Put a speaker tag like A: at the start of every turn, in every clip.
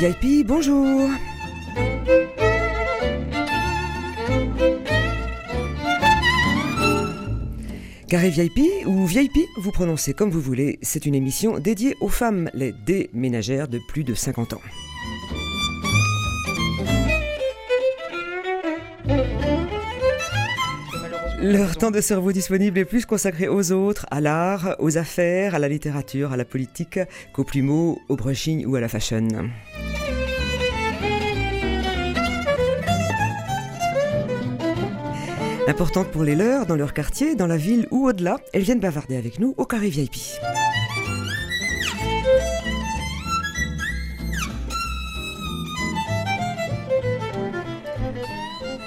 A: VIP, bonjour Carré VIP ou VIP, vous prononcez comme vous voulez, c'est une émission dédiée aux femmes, les déménagères de plus de 50 ans. Leur temps de cerveau disponible est plus consacré aux autres, à l'art, aux affaires, à la littérature, à la politique, qu'aux plumeaux, au brushing ou à la fashion. Importantes pour les leurs, dans leur quartier, dans la ville ou au-delà, elles viennent bavarder avec nous au carré VIP.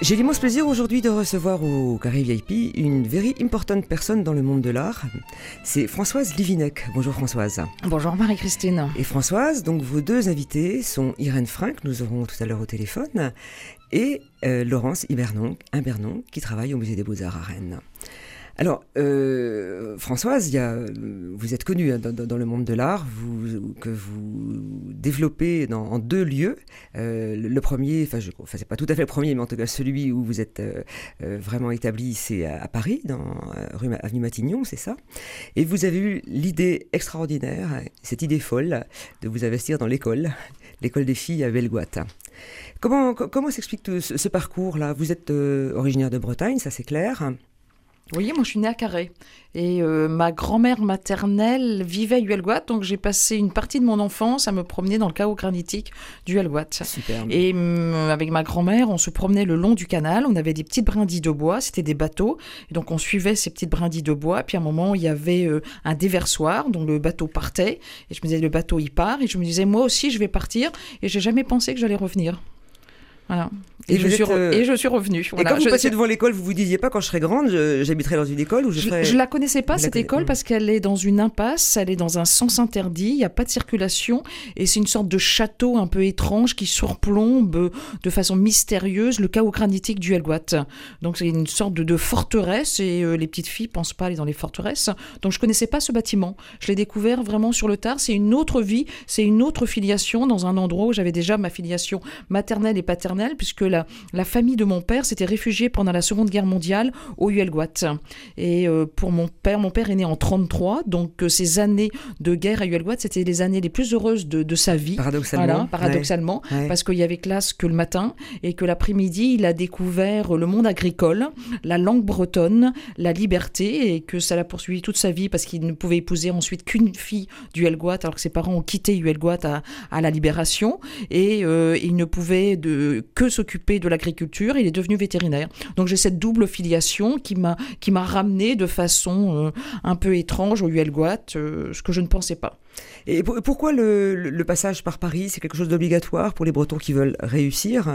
A: J'ai l'immense plaisir aujourd'hui de recevoir au Carré VIP une very important personne dans le monde de l'art. C'est Françoise Livinec. Bonjour Françoise.
B: Bonjour Marie-Christine.
A: Et Françoise, donc vos deux invités sont Irène Frank, nous aurons tout à l'heure au téléphone, et euh, Laurence Ibernon, Imbernon, qui travaille au Musée des Beaux-Arts à Rennes. Alors, euh, Françoise, y a, vous êtes connue hein, dans, dans, le monde de l'art, vous, que vous développez dans, en deux lieux. Euh, le premier, enfin, c'est pas tout à fait le premier, mais en tout cas celui où vous êtes euh, euh vraiment établi, c'est à, Paris, dans euh, rue Avenue Matignon, c'est ça. Et vous avez eu l'idée extraordinaire, cette idée folle, de vous investir dans l'école, l'école des filles à Bellegoite. Comment, comment s'explique ce, ce parcours-là? Vous êtes euh, originaire de Bretagne, ça c'est clair.
B: Oui, moi je suis née à Carré. Et euh, ma grand-mère maternelle vivait à Huelgoat, donc j'ai passé une partie de mon enfance à me promener dans le chaos granitique du Huelgoat. Et euh, avec ma grand-mère, on se promenait le long du canal, on avait des petites brindilles de bois, c'était des bateaux, et donc on suivait ces petites brindilles de bois, puis à un moment il y avait euh, un déversoir dont le bateau partait, et je me disais le bateau il part, et je me disais moi aussi je vais partir, et j'ai jamais pensé que j'allais revenir. Voilà. Et, et, je suis
A: euh...
B: et je suis revenue.
A: Voilà. Et quand vous
B: je,
A: passiez devant l'école, vous vous disiez pas quand je serai grande, j'habiterai dans une école ou je ferai...
B: Je, je la connaissais pas cette école parce qu'elle est dans une impasse, elle est dans un sens interdit, il n'y a pas de circulation et c'est une sorte de château un peu étrange qui surplombe de façon mystérieuse le chaos granitique du Helgoat. Donc c'est une sorte de, de forteresse et euh, les petites filles pensent pas aller dans les forteresses. Donc je connaissais pas ce bâtiment. Je l'ai découvert vraiment sur le tard. C'est une autre vie, c'est une autre filiation dans un endroit où j'avais déjà ma filiation maternelle et paternelle puisque la, la famille de mon père s'était réfugiée pendant la Seconde Guerre mondiale au Huelgoat. Et euh, pour mon père, mon père est né en 33, donc euh, ces années de guerre à Huelgoat, c'était les années les plus heureuses de, de sa vie.
A: Paradoxalement.
B: Voilà, paradoxalement,
A: ouais.
B: parce qu'il y avait classe que le matin et que l'après-midi, il a découvert le monde agricole, la langue bretonne, la liberté et que ça l'a poursuivi toute sa vie parce qu'il ne pouvait épouser ensuite qu'une fille du Huelgoat alors que ses parents ont quitté Huelgoat à, à la libération et euh, il ne pouvait de, que s'occuper de l'agriculture, il est devenu vétérinaire. Donc j'ai cette double filiation qui m'a qui m'a ramené de façon euh, un peu étrange au Huelgoat, euh, ce que je ne pensais pas.
A: Et pourquoi le, le passage par Paris C'est quelque chose d'obligatoire pour les Bretons qui veulent réussir?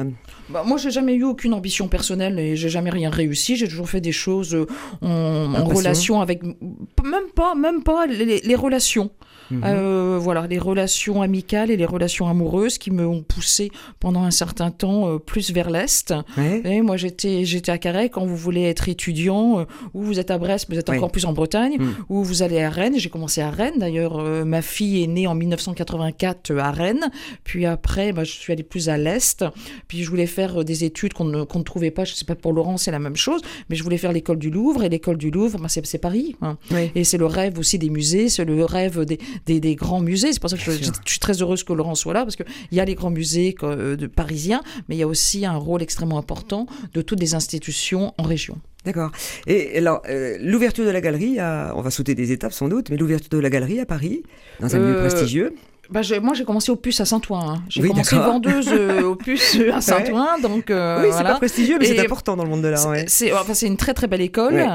B: Bah, Moi, j'ai jamais eu aucune ambition personnelle et j'ai jamais rien réussi. J'ai toujours fait des choses euh, en, en relation avec même pas, même pas les, les relations. Mmh. Euh, voilà, les relations amicales et les relations amoureuses qui me ont poussé pendant un certain temps euh, plus vers l'est.
A: Ouais.
B: Et moi, j'étais j'étais à Carhaix quand vous voulez être étudiant, euh, ou vous êtes à Brest, vous êtes ouais. encore plus en Bretagne, mmh. ou vous allez à Rennes. J'ai commencé à Rennes. D'ailleurs, ma fille est née en 1984 à Rennes. Puis après, bah, je suis allée plus à l'est. Puis je voulais faire des études qu'on ne, qu ne, trouvait pas. Je sais pas pour Laurent, c'est la même chose, mais je voulais faire l'école du Louvre. Et l'école du Louvre, bah, c'est Paris. Hein. Et c'est le rêve aussi des musées, c'est le rêve des, des, des, grands musées. C'est pour ça que je, je, suis très heureuse que Laurent soit là, parce qu'il y a les grands musées euh, de, parisiens, mais il y a aussi un rôle extrêmement important de toutes les institutions en région.
A: D'accord. Et alors, euh, l'ouverture de la galerie, à, on va sauter des étapes sans doute, mais l'ouverture de la galerie à Paris, dans un euh... lieu prestigieux.
B: Bah, moi, j'ai commencé au puce à Saint-Ouen. Hein. J'ai oui, commencé vendeuse euh, au puce à Saint-Ouen. Donc, euh,
A: oui,
B: c'est
A: voilà. pas prestigieux, mais c'est important dans le monde de l'art. Ouais.
B: C'est enfin, une très très belle école. Ouais.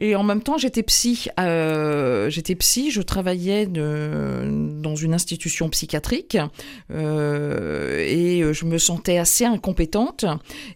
B: Et en même temps, j'étais psy. Euh, j'étais psy, je travaillais de, dans une institution psychiatrique. Euh, et je me sentais assez incompétente.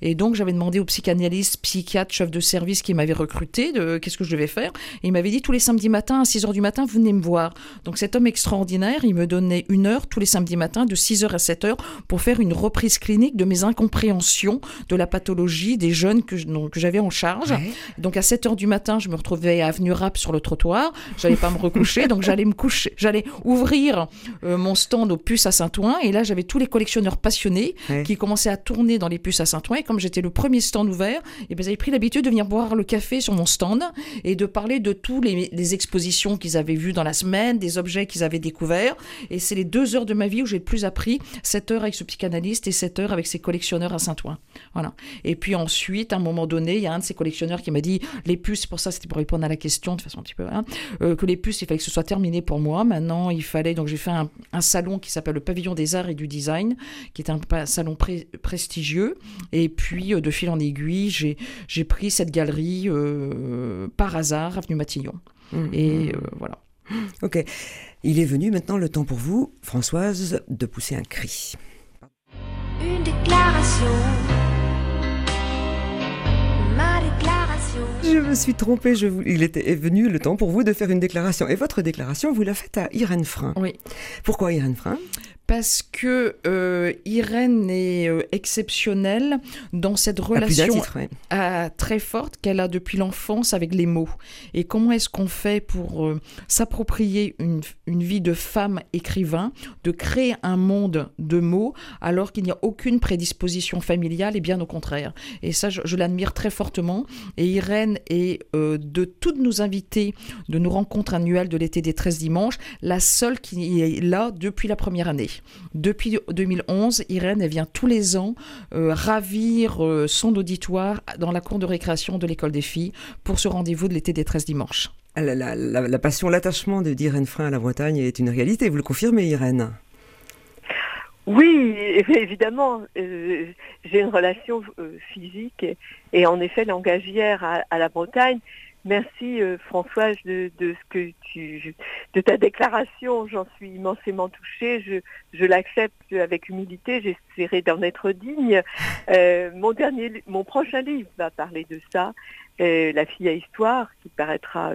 B: Et donc, j'avais demandé au psychanalyste, psychiatre, chef de service qui m'avait recruté de qu'est-ce que je devais faire. Et il m'avait dit tous les samedis matins à 6 h du matin, venez me voir. Donc, cet homme extraordinaire, il me donnait une une heure tous les samedis matins de 6h à 7h pour faire une reprise clinique de mes incompréhensions de la pathologie des jeunes que, que j'avais en charge. Donc à 7h du matin, je me retrouvais à Avenue Rap sur le trottoir. J'allais pas me recoucher, donc j'allais me coucher, j'allais ouvrir euh, mon stand aux puces à Saint-Ouen. Et là, j'avais tous les collectionneurs passionnés qui commençaient à tourner dans les puces à Saint-Ouen. Et comme j'étais le premier stand ouvert, et eh ben, ils avaient pris l'habitude de venir boire le café sur mon stand et de parler de tous les, les expositions qu'ils avaient vues dans la semaine, des objets qu'ils avaient découverts. Et c'est les deux heures de ma vie où j'ai le plus appris, 7 heures avec ce psychanalyste et 7 heures avec ses collectionneurs à Saint-Ouen. Voilà. Et puis ensuite, à un moment donné, il y a un de ces collectionneurs qui m'a dit les puces, pour ça c'était pour répondre à la question de façon un petit peu, hein, euh, que les puces, il fallait que ce soit terminé pour moi. Maintenant, il fallait, donc j'ai fait un, salon qui s'appelle le Pavillon des Arts et du Design, qui est un, salon prestigieux. Et puis, euh, de fil en aiguille, j'ai pris cette galerie euh, par hasard, avenue Matillon. Mmh. Et voilà.
A: Ok. Il est venu maintenant le temps pour vous, Françoise, de pousser un cri. Une déclaration. Ma déclaration. Je me suis trompée, je vous... il était venu le temps pour vous de faire une déclaration. Et votre déclaration, vous la faites à Irène Frein.
B: Oui.
A: Pourquoi Irène Frein?
B: Parce que euh, Irène est euh, exceptionnelle dans cette relation très forte qu'elle a depuis l'enfance avec les mots. Et comment est-ce qu'on fait pour euh, s'approprier une, vie de femme écrivain, de créer un monde de mots alors qu'il n'y a aucune prédisposition familiale et bien au contraire. Et ça, je, l'admire très fortement. Et Irène est de toutes nos invités de nos rencontres annuelles de l'été des 13 dimanches, la seule qui est là depuis la première année. Depuis 2011, Irène vient tous les ans euh, ravir euh, son auditoire dans la cour de récréation de l'école des filles pour ce rendez-vous de l'été des 13 dimanches.
A: Ah, la, passion, l'attachement d'Irène Frein à la Bretagne est une réalité, vous le confirmez Irène?
C: Oui, évidemment, euh, j'ai une relation physique et, en effet langagière à la Bretagne. Merci euh, Françoise de, ta déclaration. J'en suis immensément touchée. Je, l'accepte avec humilité. J'essaierai d'en être digne. Euh, mon prochain livre va parler de ça. Euh, la fille à histoire, qui paraîtra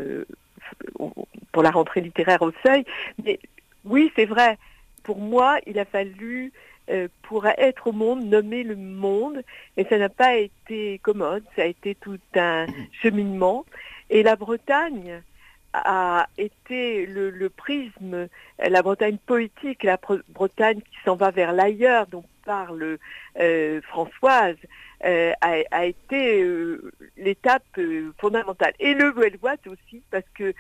C: pour la rentrée littéraire au Seuil. Mais oui, c'est vrai. Pour moi, il a fallu pour être au monde, nommer le monde, et ça n'a pas été commode, ça a été tout un cheminement. Et la Bretagne a été le, prisme, la Bretagne poétique, la Bretagne qui s'en va vers l'ailleurs, dont parle euh, Françoise, euh, a, été euh, l'étape fondamentale. Et le Welwat aussi, parce que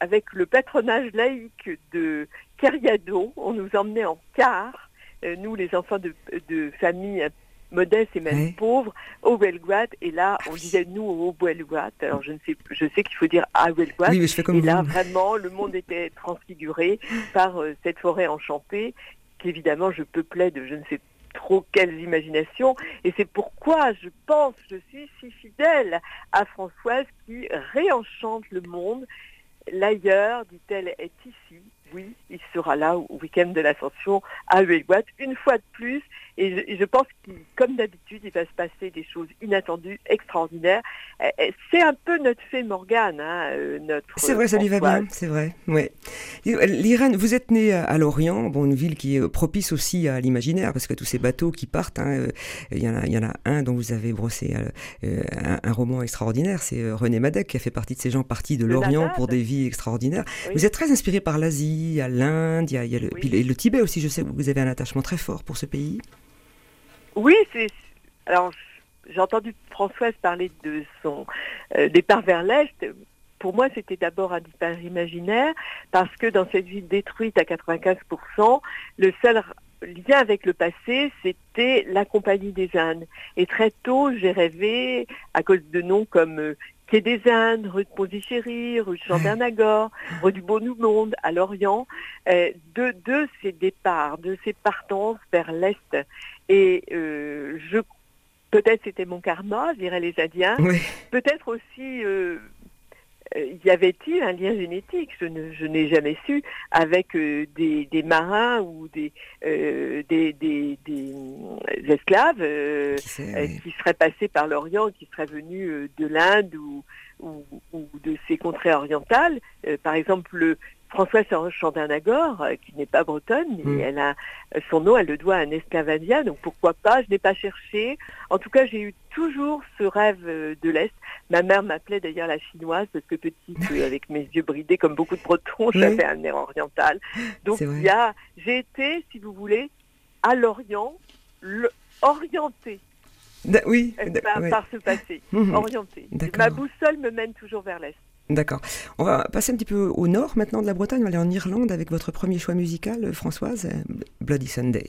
C: avec le patronage laïque de Keriadon, on nous emmenait en car, nous les enfants de, de familles modeste et même pauvre, au Belgrade. Et là, on disait nous au Belgrade. Alors je ne sais, je sais qu'il faut dire à Belgrade. et là, vraiment, le monde était transfiguré par euh, cette forêt enchantée, qu'évidemment je peuplais de je ne sais trop quelles imaginations. Et c'est pourquoi je pense, je suis si fidèle à Françoise qui réenchante le monde. L'ailleurs, dit-elle, est ici. Oui, il sera là au week-end de l'ascension à Huelguat, une fois de plus. Et je, pense que, comme d'habitude, il va se passer des choses inattendues, extraordinaires. Euh, euh, c'est un peu notre fait Morgane, hein, euh, notre.
A: C'est vrai, ça lui va bien, c'est vrai. Ouais. L'Irène, vous êtes née à Lorient, bon, une ville qui est propice aussi à l'imaginaire, parce que tous ces bateaux qui partent, hein, il, y en a, il y en a un dont vous avez brossé un, roman extraordinaire, c'est René Madec, qui a fait partie de ces gens partis de Lorient pour des vies extraordinaires. Vous êtes très inspiré par l'Asie, à l'Inde, il y a, le, le Tibet aussi, je sais que vous avez un attachement très fort pour ce pays.
C: Oui. Alors, j'ai entendu Françoise parler de son euh, départ vers l'Est. Pour moi, c'était d'abord un départ imaginaire, parce que dans cette ville détruite à 95%, le seul lien avec le passé, c'était la Compagnie des Indes. Et très tôt, j'ai rêvé, à cause de noms comme euh, Quai des Indes, rue de Pondichéry, rue de Chandernagore, rue du Beau Monde, à Lorient, euh, de, de ces départs, de ces partances vers l'Est. Et euh, je peut-être c'était mon karma, diraient les Indiens. Peut-être aussi euh, y avait-il un lien génétique, je, n'ai jamais su, avec euh, des, marins ou des, des, esclaves qui, seraient passés par l'Orient, qui seraient venus de l'Inde ou, ou, de ces contrées orientales. par exemple, le, Françoise Chandernagor, euh, qui n'est pas bretonne, mais
D: Mm.
C: elle a son nom, elle le doit à un esclavagien, donc pourquoi pas, je n'ai pas cherché. En tout cas, j'ai eu toujours ce rêve euh, de l'Est. Ma mère m'appelait d'ailleurs la chinoise, parce que petite, euh, avec mes yeux bridés, comme beaucoup de Bretons, j'avais un air oriental. Donc
D: C'est vrai.
C: il y a, j'ai été, si vous voulez, à l'Orient, orientée
D: Da- oui, da-
C: par,
D: ouais.
C: par ce passé,
D: Mhm.
C: orientée. Ma boussole me mène toujours vers l'Est.
D: D'accord. On va passer un petit peu au nord maintenant de la Bretagne. On va aller en Irlande avec votre premier choix musical, Françoise, Bloody Sunday.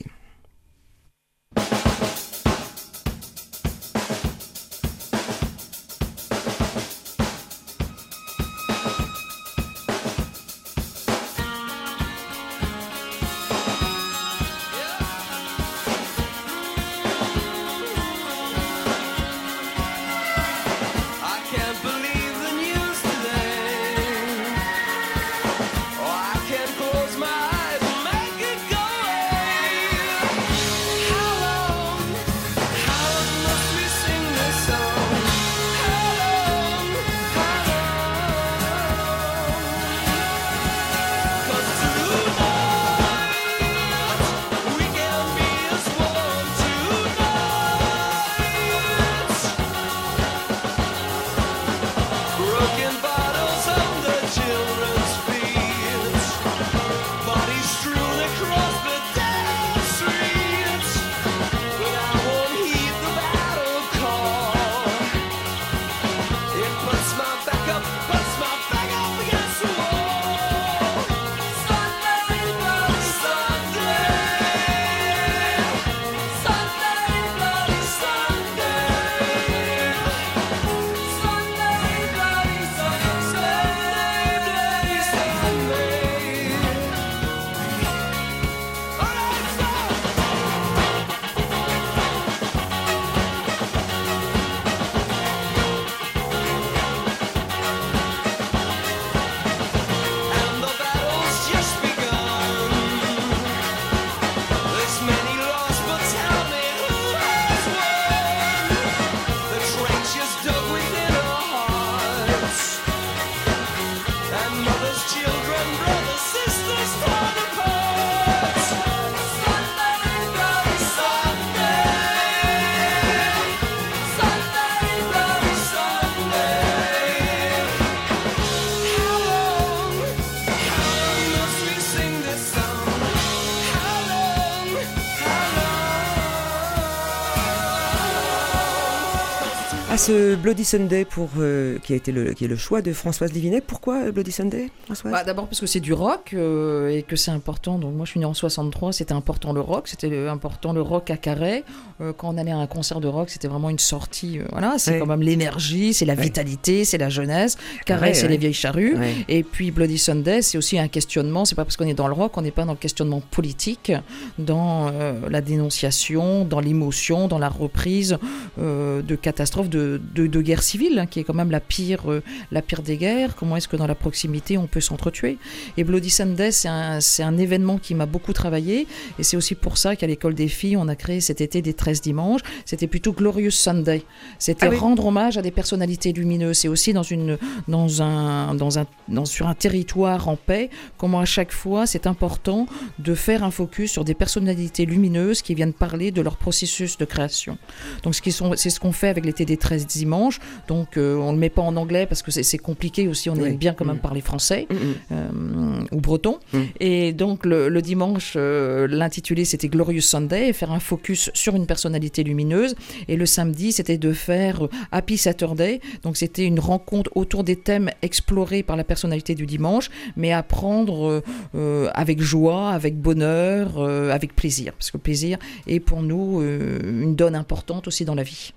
D: Ce Bloody Sunday pour, euh, qui, a été le, qui est le choix de Françoise Livinet. Pourquoi euh, Bloody Sunday, Françoise?
B: Bah, D'abord parce que c'est du rock euh, et que c'est important. Donc moi je suis née en 63, c'était important le rock, c'était important le rock à carré. Euh, quand on allait à un concert de rock, c'était vraiment une sortie. voilà, c'est
D: Ouais.
B: quand même l'énergie, c'est la
D: Ouais.
B: vitalité, c'est la jeunesse. Carré, c'est
D: ouais.
B: les vieilles charrues. Et puis Bloody Sunday, c'est aussi un questionnement. C'est pas parce qu'on est dans le rock, on n'est pas dans le questionnement politique, dans la dénonciation, dans l'émotion, dans la reprise de catastrophes, de, de, de guerre civile, hein, qui est quand même la pire, euh, la pire des guerres. Comment est-ce que dans la proximité on peut s'entretuer? Et Bloody Sunday, c'est un, un événement qui m'a beaucoup travaillé. Et c'est aussi pour ça qu'à l'école des filles, on a créé cet été des 13 dimanches. C'était plutôt Glorious Sunday. C'était
D: Ah oui.
B: rendre hommage à des personnalités lumineuses. C'est aussi dans une, dans un, dans un, dans, sur un territoire en paix, comment à chaque fois c'est important de faire un focus sur des personnalités lumineuses qui viennent parler de leur processus de création. Donc ce qui sont- c'est ce qu'on fait avec l'été des 13 dimanches. Donc euh, on ne le met pas en anglais parce que c'est compliqué aussi, on
D: Oui.
B: aime bien quand même
D: Mm.
B: parler français
D: Mm, mm.
B: euh, ou breton.
D: Mm.
B: Et donc le, le dimanche, euh, l'intitulé c'était Glorious Sunday, et faire un focus sur une personnalité lumineuse. Et le samedi, c'était de faire Happy Saturday. Donc c'était une rencontre autour des thèmes explorés par la personnalité du dimanche, mais à prendre euh, avec joie, avec bonheur, avec plaisir. Parce que le plaisir est pour nous une donne importante aussi dans la vie.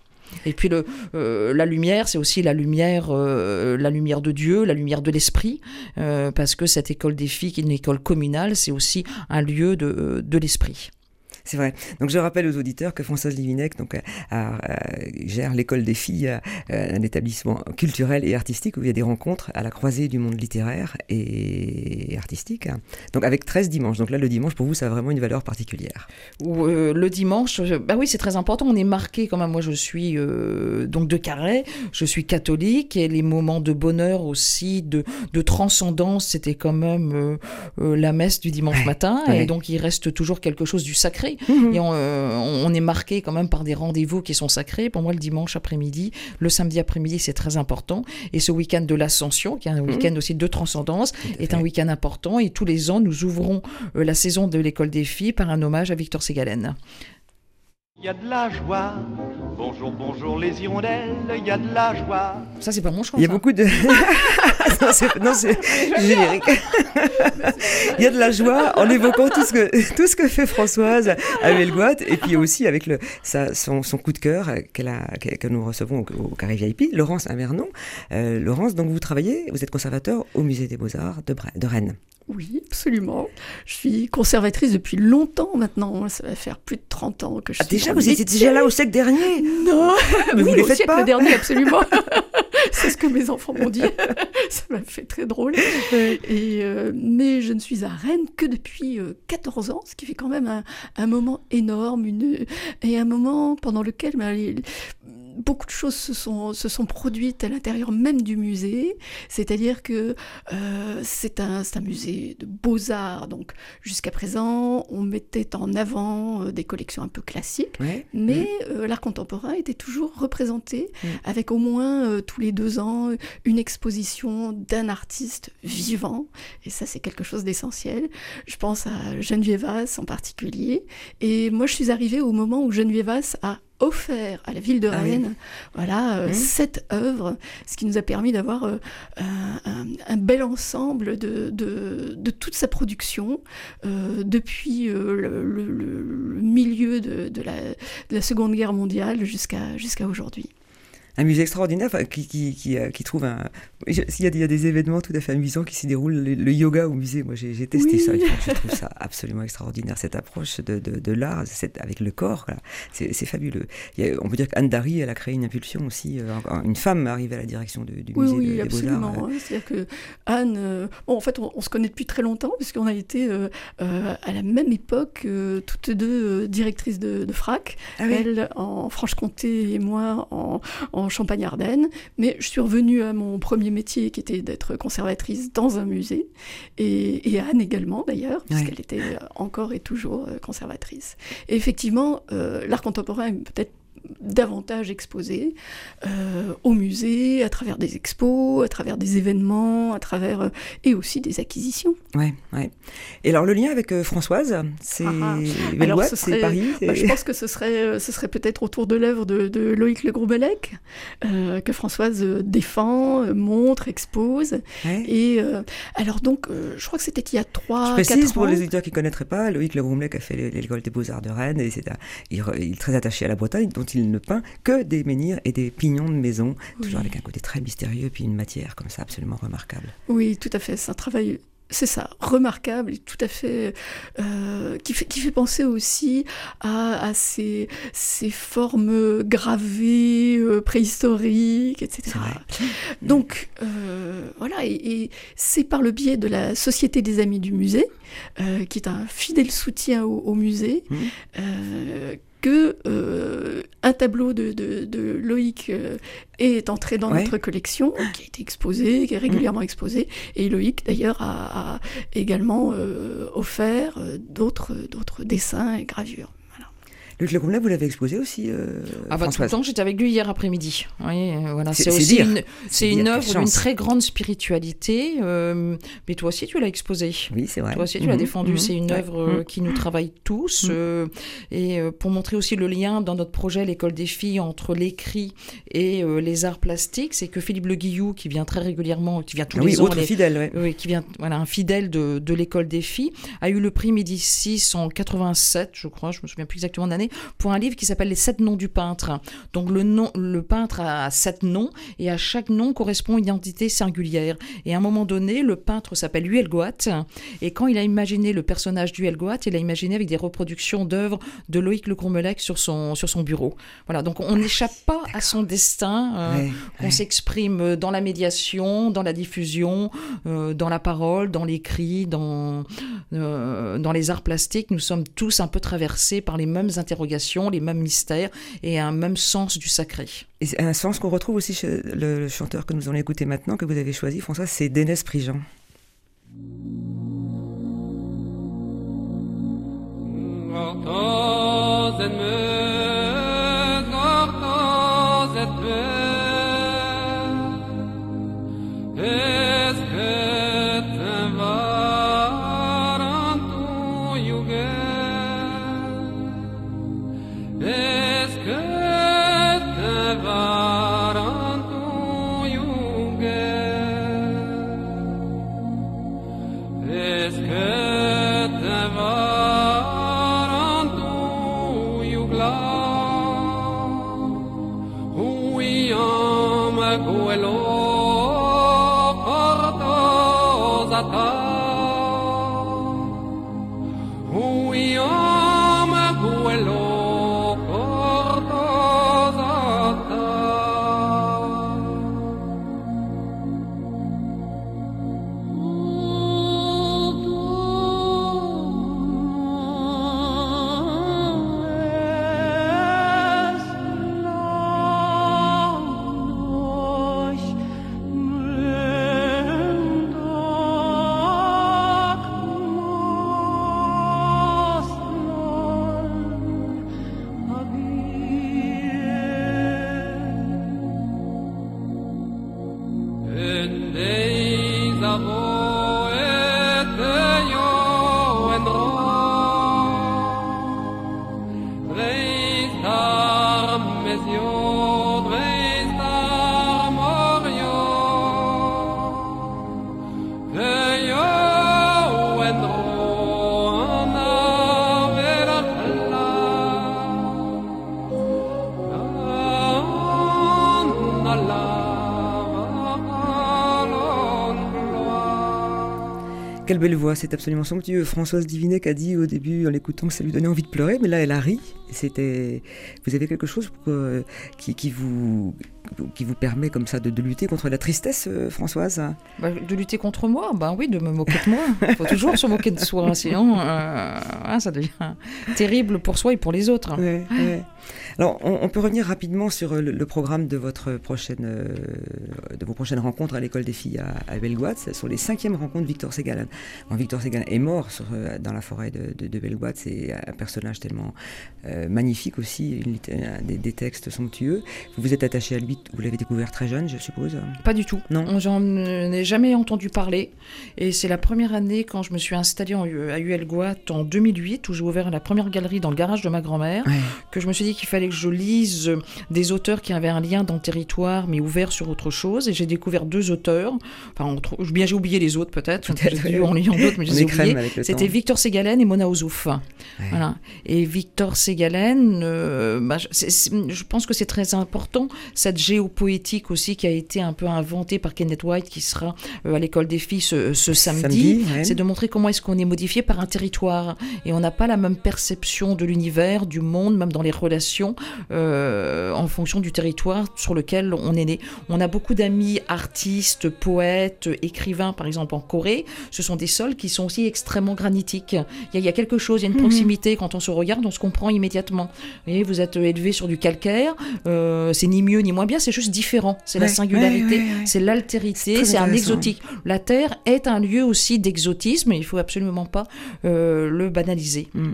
B: Et puis euh, la lumière, c'est aussi la lumière, euh, la lumière de Dieu, la lumière de l'esprit, euh, parce que cette école des filles, qui est une école communale, c'est aussi un lieu de l'esprit.
A: C'est vrai. Donc je rappelle aux auditeurs que Françoise Livinec donc, a- a- a- gère l'école des filles, euh, un établissement culturel et artistique où il y a des rencontres à la croisée du monde littéraire et artistique. Donc avec 13 dimanches. Donc là, le dimanche, pour vous, ça a vraiment une valeur particulière.
B: Ou, euh, le dimanche, euh, bah oui, c'est très important. On est marqué quand même. Moi, je suis euh, donc de Carré, je suis catholique et les moments de bonheur aussi, de, de transcendance, c'était quand même euh, euh, la messe du dimanche
A: Ouais,
B: matin.
A: ouais.
B: Et donc, il reste toujours quelque chose du sacré. Et on, euh, on est marqué quand même par des rendez-vous qui sont sacrés. Pour moi, le dimanche après-midi, le samedi après-midi, c'est très important. Et ce week-end de l'Ascension, qui est un week-end aussi de transcendance, est un week-end important. Et tous les ans, nous ouvrons euh, la saison de l'école des filles par un hommage à Victor Ségalen.
E: Il y a de la joie. Bonjour, bonjour les hirondelles, il y a de la joie.
B: Ça, c'est pas mon choix.
A: Il y a
B: ça.
A: beaucoup de... non, c'est, non, c'est générique. Il y a de la joie en évoquant tout ce que, tout ce que fait Françoise à Melgoat et puis aussi avec le, sa, son, son coup de cœur qu'elle a, que, que nous recevons au, au Carré VIP, Laurence Amernon. Euh, Laurence, donc vous travaillez, vous êtes conservateur au Musée des Beaux-Arts de, Bre- de Rennes.
F: Oui, absolument. Je suis conservatrice depuis longtemps maintenant. Ça va faire plus de 30 ans que je
A: Ah,
F: suis.
A: déjà, vous
F: le
A: étiez déjà là au siècle dernier
F: Non,
A: Mais vous
F: oui, au
A: faites
F: siècle
A: pas
F: dernier, absolument. C'est ce que mes enfants m'ont dit. Ça m'a fait très drôle. Et, euh, mais je ne suis à Rennes que depuis euh, 14 ans, ce qui fait quand même un, un moment énorme une, et un moment pendant lequel les- beaucoup de choses se sont, se sont produites à l'intérieur même du musée. C'est-à-dire que euh, c'est un, un musée de beaux-arts. Donc jusqu'à présent, on mettait en avant euh, des collections un peu classiques.
A: Ouais.
F: Mais euh, l'art contemporain était toujours représenté avec au moins euh, tous les deux ans une exposition d'un artiste vivant. Et ça, c'est quelque chose d'essentiel. Je pense à Geneviève en particulier. Et moi, je suis arrivée au moment où Geneviève a offert à la ville de
A: Ah oui.
F: Rennes voilà, euh,
A: Mm.
F: cette œuvre, ce qui nous a permis d'avoir euh, un, bel ensemble de, de, de toute sa production euh, depuis euh, le, le- le- le milieu de, de la, de la Seconde Guerre mondiale jusqu'à jusqu'à aujourd'hui.
A: Un musée extraordinaire enfin, qui, qui, qui, euh, qui trouve un. je- S'il y, a des- il y a des événements tout à fait amusants qui s'y déroulent, le, le yoga au musée, moi j'ai testé
F: Oui.
A: ça, je trouve ça absolument extraordinaire, cette approche de, de, de l'art avec le corps, c'est fabuleux. Il y a- on peut dire qu'Anne Dary, elle a créé une impulsion aussi, euh, une femme arrivée à la direction de- du
F: Oui,
A: musée
F: oui,
A: de- des. Beaux-Arts.
F: hein. C'est-à-dire que Anne, euh, bon, en fait, on, on se connaît depuis très longtemps, puisqu'on a été euh, euh, à la même époque, euh, toutes deux euh, directrices de, FRAC,
A: Ah oui.
F: elle en Franche-Comté et moi en, en Champagne-Ardenne. Mais je suis revenue à mon premier métier, qui était d'être conservatrice dans un musée, et, et Anne également d'ailleurs, puisqu'elle était encore et toujours euh, conservatrice. Et effectivement, euh, l'art contemporain est peut-être davantage exposé euh, au musée, à travers des expos, à travers des événements, à travers euh, et aussi des acquisitions.
A: Ouais, ouais. Et alors le lien avec euh, Françoise, c'est
F: Ah, ah. Ce
A: c'est
F: serait-
A: Paris
F: Bah, je pense que ce serait, euh, ce serait peut-être autour de l'œuvre de, de Loïc Le Groubelec euh, que Françoise défend, montre, expose.
A: Ouais.
F: Et alors donc, je crois que c'était il y a
A: Je
F: 3
A: précise
F: 4
A: pour
F: ans.
A: les auditeurs qui ne connaîtraient pas, Loïc Le Broumlec a fait l'école des beaux-arts de Rennes et c'est il, il est très attaché à la Bretagne dont il ne peint que des menhirs et des pignons de maison, toujours avec un côté très mystérieux puis une matière comme ça absolument remarquable.
F: Oui, tout à fait. C'est un travail, c'est ça, remarquable et tout à fait euh, qui fait qui fait penser aussi à, à ces, ces formes gravées euh, préhistoriques, etc. Donc euh, voilà, et, et c'est par le biais de la Société des Amis du Musée, qui est un fidèle soutien au, au musée,
A: Mhm.
F: Euh, que euh, un tableau de, de- de Loïc euh, est entré dans
A: Ouais.
F: notre collection, qui a été exposé, qui est régulièrement exposé, et Loïc d'ailleurs a, a également euh, offert d'autres d'autres dessins et gravures. Voilà.
A: Loïc Le Broumlec, vous l'avez exposé aussi, euh,
B: Ah bah tout le temps, j'étais avec lui hier après-midi. Oui, euh, voilà,
A: C'est-
B: aussi
A: dire.
B: une,
A: C'est
B: une œuvre d'une très grande spiritualité. euh, mais toi aussi, tu l'as exposée.
A: Oui, c'est vrai.
B: Toi aussi, tu l'as
A: Mhm,
B: défendu.
A: mhm.
B: C'est une œuvre euh,
A: Mhm.
B: qui nous travaille tous.
A: Mhm.
B: euh, et euh, pour montrer aussi le lien dans notre projet, l'école des filles, entre l'écrit et euh, les arts plastiques, c'est que Philippe Le Guillou, qui vient très régulièrement, qui vient tous
A: Ah oui,
B: les ans,
A: autre
B: les-
A: fidèle, ouais.
B: oui, qui vient, voilà, un fidèle de, de l'école des filles, a eu le prix Médicis en 87, je crois, je me souviens plus exactement de l'année, pour un livre qui s'appelle Les sept noms du peintre. Donc le nom, le peintre a sept noms et à chaque nom correspond une identité singulière. Et à un moment donné, le peintre s'appelle Huelgoat et quand il a imaginé le personnage d'Huelgoat, il a imaginé avec des reproductions d'œuvres de Loïc Le Courmelec sur son sur son bureau. Voilà, donc on n'échappe pas à son destin. euh,
A: ouais.
B: s'exprime dans la médiation, dans la diffusion, euh, dans la parole, dans l'écrit, dans, euh, dans les arts plastiques. Nous sommes tous un peu traversés par les mêmes interrogations, les mêmes mystères et un même sens du sacré.
A: Et c'est un sens qu'on retrouve aussi chez le, le chanteur que nous allons écouter maintenant, que vous avez choisi, François, c'est Dénès Prigent. Belle voix, c'est absolument somptueux. Françoise Divinec a dit au début, en l'écoutant, que ça lui donnait envie de pleurer, mais là, elle a ri. C'était, vous avez quelque chose pour, euh, qui vous, qui vous permet comme ça de, de lutter contre la tristesse, euh, Françoise
B: Bah, de lutter contre moi, ben oui, de me moquer de moi. Il faut toujours se moquer de soi, sinon euh, ça devient terrible pour soi et pour les autres.
A: Ouais, ouais. Alors, on, on peut revenir rapidement sur euh, le, le programme de votre prochaine, euh, de vos prochaines rencontres à l'école des filles à, à Bellegoade. Ce sont les cinquièmes rencontres Victor Ségalan. Bon, Victor Ségalan est mort sur, dans la forêt de, de, de. C'est un personnage tellement euh, magnifique aussi, une des, des textes somptueux. Vous vous êtes attaché à lui, vous l'avez découvert très jeune, je suppose?
B: Pas du tout.
A: Non.
B: J'en ai jamais entendu parler. Et c'est la première année quand je me suis installée en, à Huelgoat en 2008, où j'ai ouvert la première galerie dans le garage de ma grand-mère,
A: Ouais.
B: que je me suis dit qu'il fallait que je lise des auteurs qui avaient un lien dans le territoire, mais ouvert sur autre chose. Et j'ai découvert deux auteurs. Enfin, entre- bien j'ai oublié les autres peut-être. J'ai
A: ouais.
B: en lisant d'autres, mais je
A: On
B: les ai
A: est crème
B: oubliés.
A: avec le
B: C'était. Victor Ségalen et Mona Ouzouf.
A: Ouais.
B: Voilà. Et Victor Ségalen, euh, bah, je pense que c'est très important, cette géopoétique aussi qui a été un peu inventée par Kenneth White, qui sera euh, à l'école des filles ce, ce samedi.
A: Samedi, ouais.
B: C'est de montrer comment est-ce qu'on est modifié par un territoire. Et on n'a pas la même perception de l'univers, du monde, même dans les relations, euh, en fonction du territoire sur lequel on est né. On a beaucoup d'amis artistes, poètes, écrivains, par exemple en Corée. Ce sont des sols qui sont aussi extrêmement granitiques. Il y a, il y a quelque chose, il y a une proximité. Quand on se regarde, on se comprend immédiatement. Vous voyez, vous êtes élevé sur du calcaire. euh, c'est ni mieux ni moins bien, c'est juste différent. C'est la singularité,
A: ouais, ouais, ouais.
B: c'est
A: C'est
B: l'altérité, c'est un exotique. La Terre est un lieu aussi d'exotisme et il faut absolument pas euh, le banaliser.
A: Mm.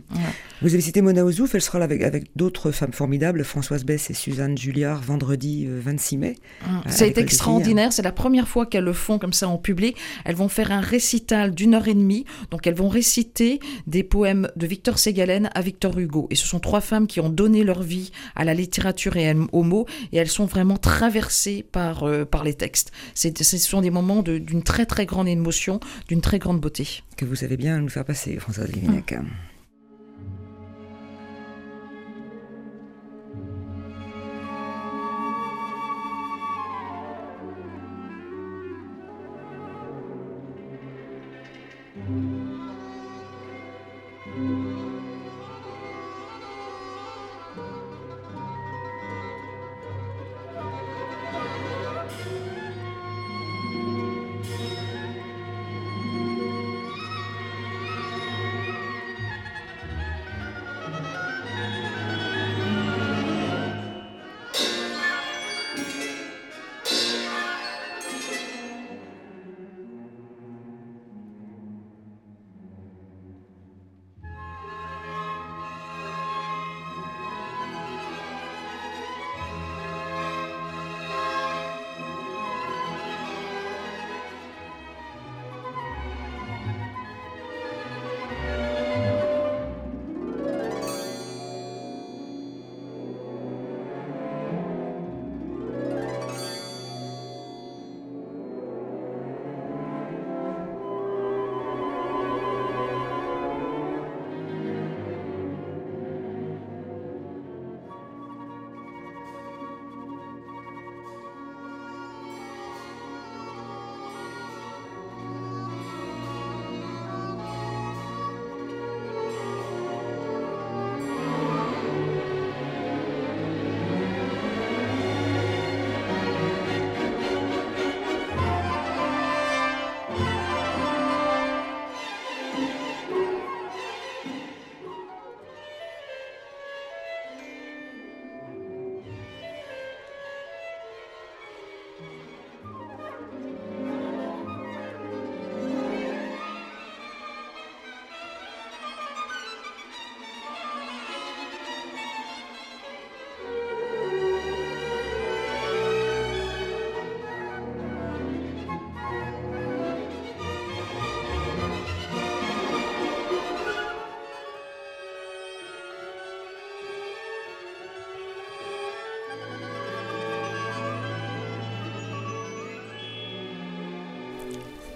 A: Vous avez cité Mona Ouzouf, elle sera là avec, avec d'autres femmes formidables, Françoise Bess et Suzanne Julliard, vendredi euh, 26 mai. à
B: Ça a
A: l'école
B: été
A: des
B: extraordinaire. C'est la première fois qu'elles le font comme ça en public. Elles vont faire un récital d'une heure et demie. Donc elles vont réciter des poèmes de Victor Ségalen à Victor Hugo. Et ce sont trois femmes qui ont donné leur vie à la littérature et aux mots. Et elles sont vraiment traversées par, euh, par les textes. C'est- Ce sont des moments de- d'une très très grande émotion, d'une très grande beauté.
A: que vous savez bien nous faire passer, Françoise Livinec.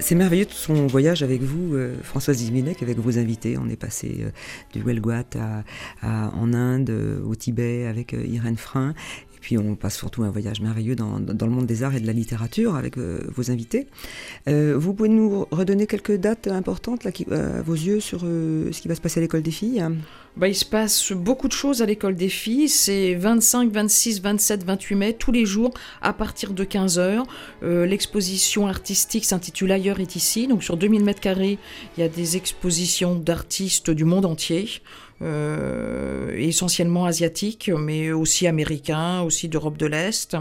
A: C'est merveilleux tout son voyage avec vous, euh, Françoise Divinec, avec vos invités. On est passé euh, du Welguat à, en Inde, euh, au Tibet avec Irène Frein. Puis on passe surtout un voyage merveilleux dans, le monde des arts et de la littérature avec euh, vos invités. Euh, vous pouvez nous redonner quelques dates importantes euh, à vos yeux sur ce qui va se passer à l'école des filles?
B: Bah, il se passe beaucoup de choses à l'école des filles. C'est 25, 26, 27, 28 mai, tous les jours, à partir de 15h. L'exposition artistique s'intitule Ailleurs est ici. Donc sur 2000 mètres carrés, il y a des expositions d'artistes du monde entier. Euh, essentiellement asiatiques, mais aussi américains, aussi d'Europe de l'Est.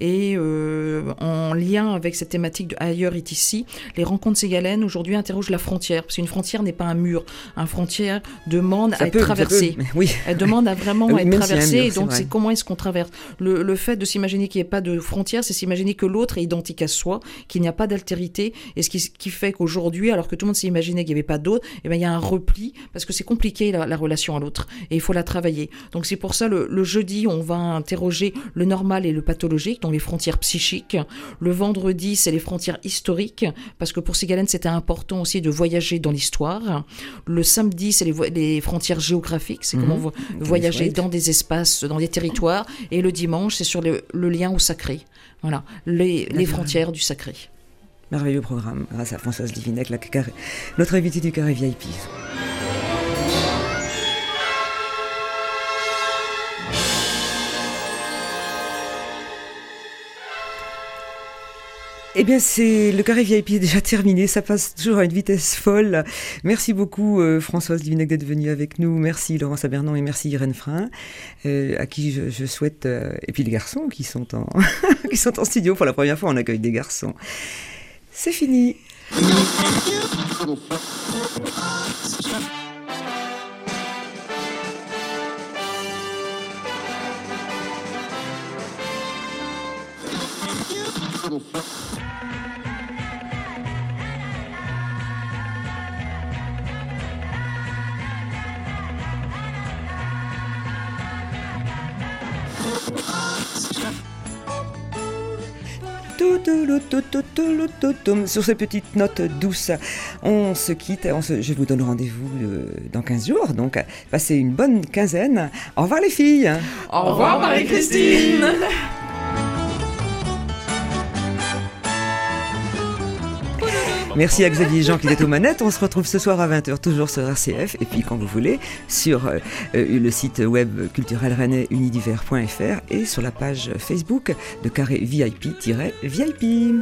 B: Et euh, en lien avec cette thématique de Ailleurs est ici, les rencontres ségalènes aujourd'hui interrogent la frontière. Parce qu'une frontière n'est pas un mur. Une frontière demande
A: Ça
B: à être
A: peut-
B: traversée.
A: peut, oui.
B: Elle demande à vraiment
A: Oui,
B: être
A: si
B: traversée.
A: mur,
B: et donc, c'est comment est-ce qu'on traverse? Le, le fait de s'imaginer qu'il n'y ait pas de frontières, c'est s'imaginer que l'autre est identique à soi, qu'il n'y a pas d'altérité. Et ce qui, fait qu'aujourd'hui, alors que tout le monde s'imaginait qu'il n'y avait pas d'autre, eh ben, il y a un repli parce que c'est compliqué la, la relation à l'autre et il faut la travailler. Donc, c'est pour ça le, le jeudi, on va interroger le normal et le pathologique, donc les frontières psychiques. Le vendredi, c'est les frontières historiques parce que pour Ségalène, c'était important aussi de voyager dans l'histoire. Le samedi, c'est les, frontières géographiques, c'est
A: Mhm.
B: comment vo- voyager dans des espaces, dans des territoires. Et le dimanche, c'est sur le, le lien au sacré. Voilà, les, frontières du sacré.
A: Merveilleux programme, grâce à Françoise Divinec, notre invitée du carré VIP. Eh bien, c'est le carré VIP est déjà terminé. Ça passe toujours à une vitesse folle. Merci beaucoup, euh, Françoise Divinec, d'être venue avec nous. Merci, Laurence Abernon, et merci, Irène Frein, euh, à qui je, je souhaite, euh, et puis les garçons qui sont en, qui sont en studio pour la première fois. On accueille des garçons. C'est fini. Sur ces petites notes douces, on se quitte. Je vous donne rendez-vous dans 15 jours. Donc, passez une bonne quinzaine. Au revoir les filles.
B: Au revoir, Marie-Christine
A: Merci à Xavier Jean qui est aux manettes. On se retrouve ce soir à 20h, toujours sur RCF. Et puis, quand vous voulez, sur euh, euh, le site web culturel et sur la page Facebook de Carré VIP-VIP.